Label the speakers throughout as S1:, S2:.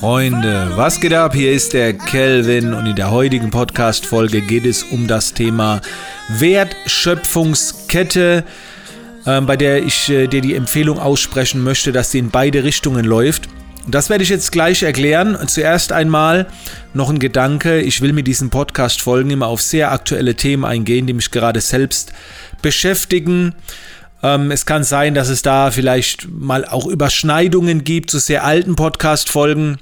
S1: Freunde, was geht ab? Hier ist der Kelvin und in der heutigen Podcast-Folge geht es um das Thema Wertschöpfungskette, äh, bei der ich äh, dir die Empfehlung aussprechen möchte, dass sie in beide Richtungen läuft. Das werde ich jetzt gleich erklären. Zuerst einmal noch ein Gedanke. Ich will mit diesen Podcast-Folgen immer auf sehr aktuelle Themen eingehen, die mich gerade selbst beschäftigen. Ähm, es kann sein, dass es da vielleicht mal auch Überschneidungen gibt zu sehr alten Podcast-Folgen.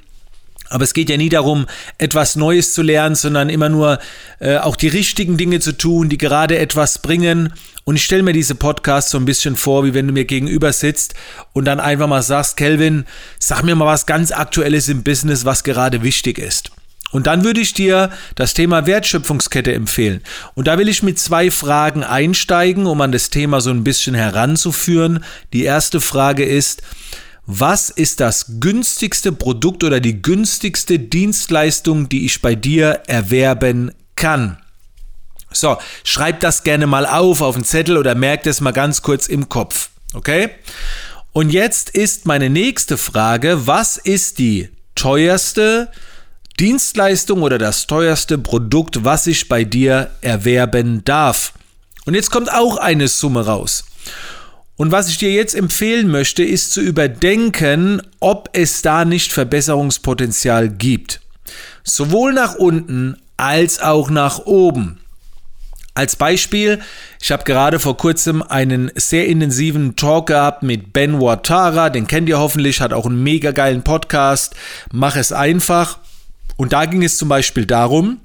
S1: Aber es geht ja nie darum, etwas Neues zu lernen, sondern immer nur äh, auch die richtigen Dinge zu tun, die gerade etwas bringen. Und ich stelle mir diese Podcasts so ein bisschen vor, wie wenn du mir gegenüber sitzt und dann einfach mal sagst, Kelvin, sag mir mal was ganz Aktuelles im Business, was gerade wichtig ist. Und dann würde ich dir das Thema Wertschöpfungskette empfehlen. Und da will ich mit zwei Fragen einsteigen, um an das Thema so ein bisschen heranzuführen. Die erste Frage ist, was ist das günstigste Produkt oder die günstigste Dienstleistung, die ich bei dir erwerben kann? So, schreib das gerne mal auf auf einen Zettel oder merk das mal ganz kurz im Kopf. Okay? Und jetzt ist meine nächste Frage, was ist die teuerste Dienstleistung oder das teuerste Produkt, was ich bei dir erwerben darf? Und jetzt kommt auch eine Summe raus. Und was ich dir jetzt empfehlen möchte, ist zu überdenken, ob es da nicht Verbesserungspotenzial gibt. Sowohl nach unten als auch nach oben. Als Beispiel, ich habe gerade vor kurzem einen sehr intensiven Talk gehabt mit Ben Watara, den kennt ihr hoffentlich, hat auch einen mega geilen Podcast, Mach es einfach. Und da ging es zum Beispiel darum,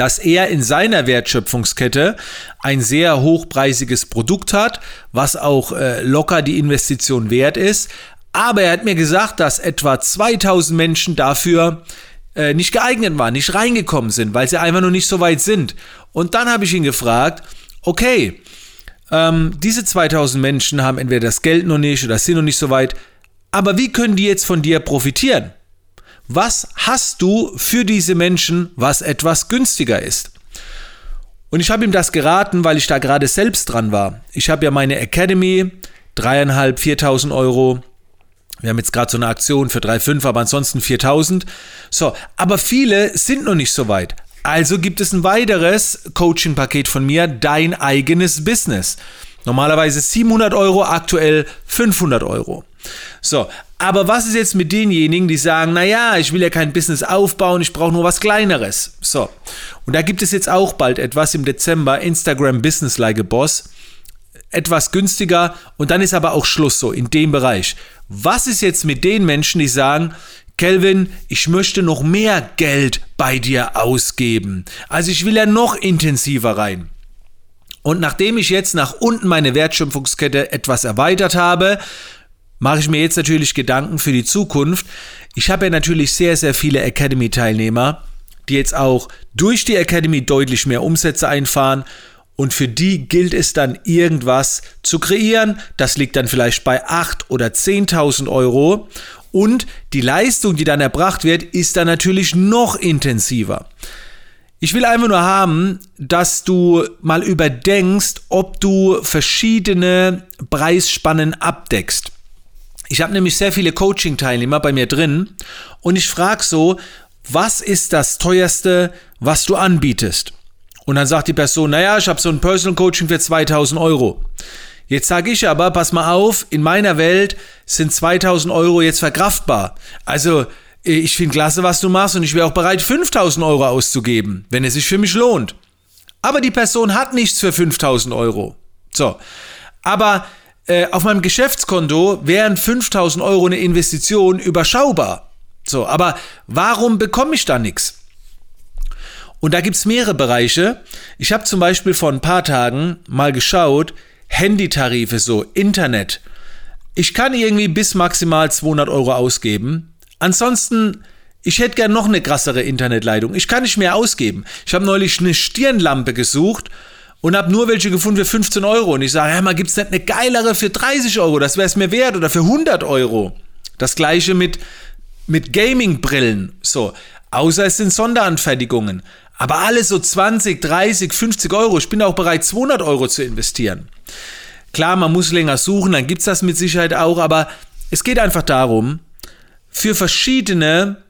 S1: dass er in seiner Wertschöpfungskette ein sehr hochpreisiges Produkt hat, was auch äh, locker die Investition wert ist. Aber er hat mir gesagt, dass etwa 2000 Menschen dafür äh, nicht geeignet waren, nicht reingekommen sind, weil sie einfach noch nicht so weit sind. Und dann habe ich ihn gefragt, okay, ähm, diese 2000 Menschen haben entweder das Geld noch nicht oder sind noch nicht so weit, aber wie können die jetzt von dir profitieren? Was hast du für diese Menschen, was etwas günstiger ist? Und ich habe ihm das geraten, weil ich da gerade selbst dran war. Ich habe ja meine Academy, dreieinhalb, viertausend Euro. Wir haben jetzt gerade so eine Aktion für 3,5, aber ansonsten 4000. So, aber viele sind noch nicht so weit. Also gibt es ein weiteres Coaching-Paket von mir, dein eigenes Business. Normalerweise 700 Euro, aktuell 500 Euro. So, aber was ist jetzt mit denjenigen, die sagen, naja, ich will ja kein Business aufbauen, ich brauche nur was Kleineres. So, und da gibt es jetzt auch bald etwas im Dezember, Instagram Business Like a Boss. Etwas günstiger und dann ist aber auch Schluss so in dem Bereich. Was ist jetzt mit den Menschen, die sagen, Kelvin, ich möchte noch mehr Geld bei dir ausgeben. Also ich will ja noch intensiver rein. Und nachdem ich jetzt nach unten meine Wertschöpfungskette etwas erweitert habe, mache ich mir jetzt natürlich Gedanken für die Zukunft. Ich habe ja natürlich sehr, sehr viele Academy-Teilnehmer, die jetzt auch durch die Academy deutlich mehr Umsätze einfahren. Und für die gilt es dann irgendwas zu kreieren. Das liegt dann vielleicht bei 8.000 oder 10.000 Euro. Und die Leistung, die dann erbracht wird, ist dann natürlich noch intensiver. Ich will einfach nur haben, dass du mal überdenkst, ob du verschiedene Preisspannen abdeckst. Ich habe nämlich sehr viele Coaching-Teilnehmer bei mir drin und ich frage so, was ist das teuerste, was du anbietest? Und dann sagt die Person, naja, ich habe so ein Personal Coaching für 2000 Euro. Jetzt sage ich aber, pass mal auf, in meiner Welt sind 2000 Euro jetzt verkraftbar. Also ich finde klasse, was du machst und ich wäre auch bereit, 5000 Euro auszugeben, wenn es sich für mich lohnt. Aber die Person hat nichts für 5000 Euro. So. Aber äh, auf meinem Geschäftskonto wären 5000 Euro eine Investition überschaubar. So, aber warum bekomme ich da nichts? Und da gibt es mehrere Bereiche. Ich habe zum Beispiel vor ein paar Tagen mal geschaut, Handytarife, so Internet. Ich kann irgendwie bis maximal 200 Euro ausgeben. Ansonsten, ich hätte gern noch eine krassere Internetleitung. Ich kann nicht mehr ausgeben. Ich habe neulich eine Stirnlampe gesucht und habe nur welche gefunden für 15 Euro. Und ich sage, ja, mal gibt es nicht eine geilere für 30 Euro, das wäre es mir wert oder für 100 Euro. Das gleiche mit, mit Gaming-Brillen. So, außer es sind Sonderanfertigungen. Aber alles so 20, 30, 50 Euro. Ich bin auch bereit, 200 Euro zu investieren. Klar, man muss länger suchen, dann gibt es das mit Sicherheit auch, aber es geht einfach darum, für verschiedene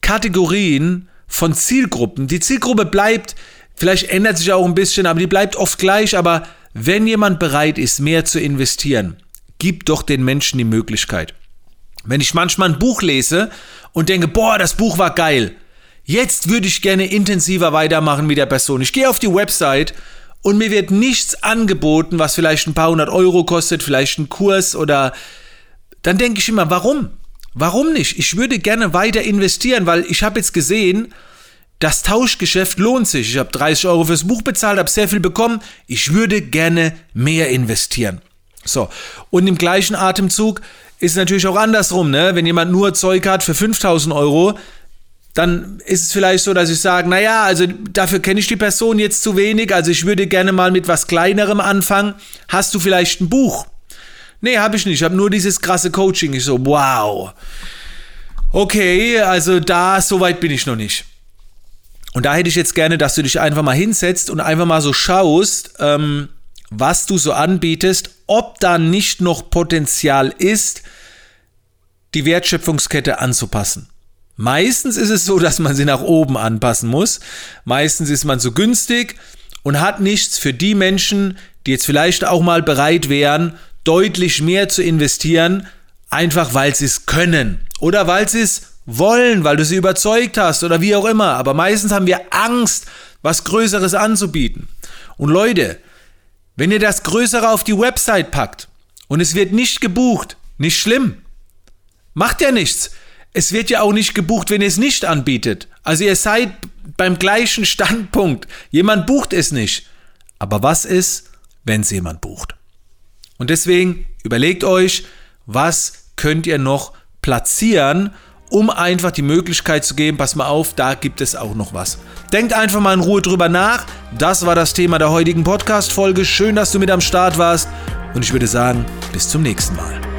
S1: Kategorien von Zielgruppen. Die Zielgruppe bleibt, vielleicht ändert sich auch ein bisschen, aber die bleibt oft gleich. Aber wenn jemand bereit ist, mehr zu investieren, gib doch den Menschen die Möglichkeit. Wenn ich manchmal ein Buch lese und denke, boah, das Buch war geil, jetzt würde ich gerne intensiver weitermachen mit der Person. Ich gehe auf die Website und mir wird nichts angeboten, was vielleicht ein paar hundert Euro kostet, vielleicht ein Kurs oder dann denke ich immer, warum? Warum nicht? Ich würde gerne weiter investieren, weil ich habe jetzt gesehen, das Tauschgeschäft lohnt sich. Ich habe 30 Euro fürs Buch bezahlt, habe sehr viel bekommen. Ich würde gerne mehr investieren. So, und im gleichen Atemzug ist natürlich auch andersrum. Ne? Wenn jemand nur Zeug hat für 5000 Euro, dann ist es vielleicht so, dass ich sage, naja, also dafür kenne ich die Person jetzt zu wenig, also ich würde gerne mal mit was Kleinerem anfangen. Hast du vielleicht ein Buch? Nee, habe ich nicht. Ich habe nur dieses krasse Coaching. Ich so, wow. Okay, also da, so weit bin ich noch nicht. Und da hätte ich jetzt gerne, dass du dich einfach mal hinsetzt und einfach mal so schaust, ähm, was du so anbietest, ob da nicht noch Potenzial ist, die Wertschöpfungskette anzupassen. Meistens ist es so, dass man sie nach oben anpassen muss. Meistens ist man so günstig und hat nichts für die Menschen, die jetzt vielleicht auch mal bereit wären, deutlich mehr zu investieren, einfach weil sie es können oder weil sie es wollen, weil du sie überzeugt hast oder wie auch immer. Aber meistens haben wir Angst, was Größeres anzubieten. Und Leute, wenn ihr das Größere auf die Website packt und es wird nicht gebucht, nicht schlimm. Macht ja nichts. Es wird ja auch nicht gebucht, wenn ihr es nicht anbietet. Also ihr seid beim gleichen Standpunkt. Jemand bucht es nicht. Aber was ist, wenn es jemand bucht? Und deswegen überlegt euch, was könnt ihr noch platzieren, um einfach die Möglichkeit zu geben, pass mal auf, da gibt es auch noch was. Denkt einfach mal in Ruhe drüber nach. Das war das Thema der heutigen Podcast-Folge. Schön, dass du mit am Start warst. Und ich würde sagen, bis zum nächsten Mal.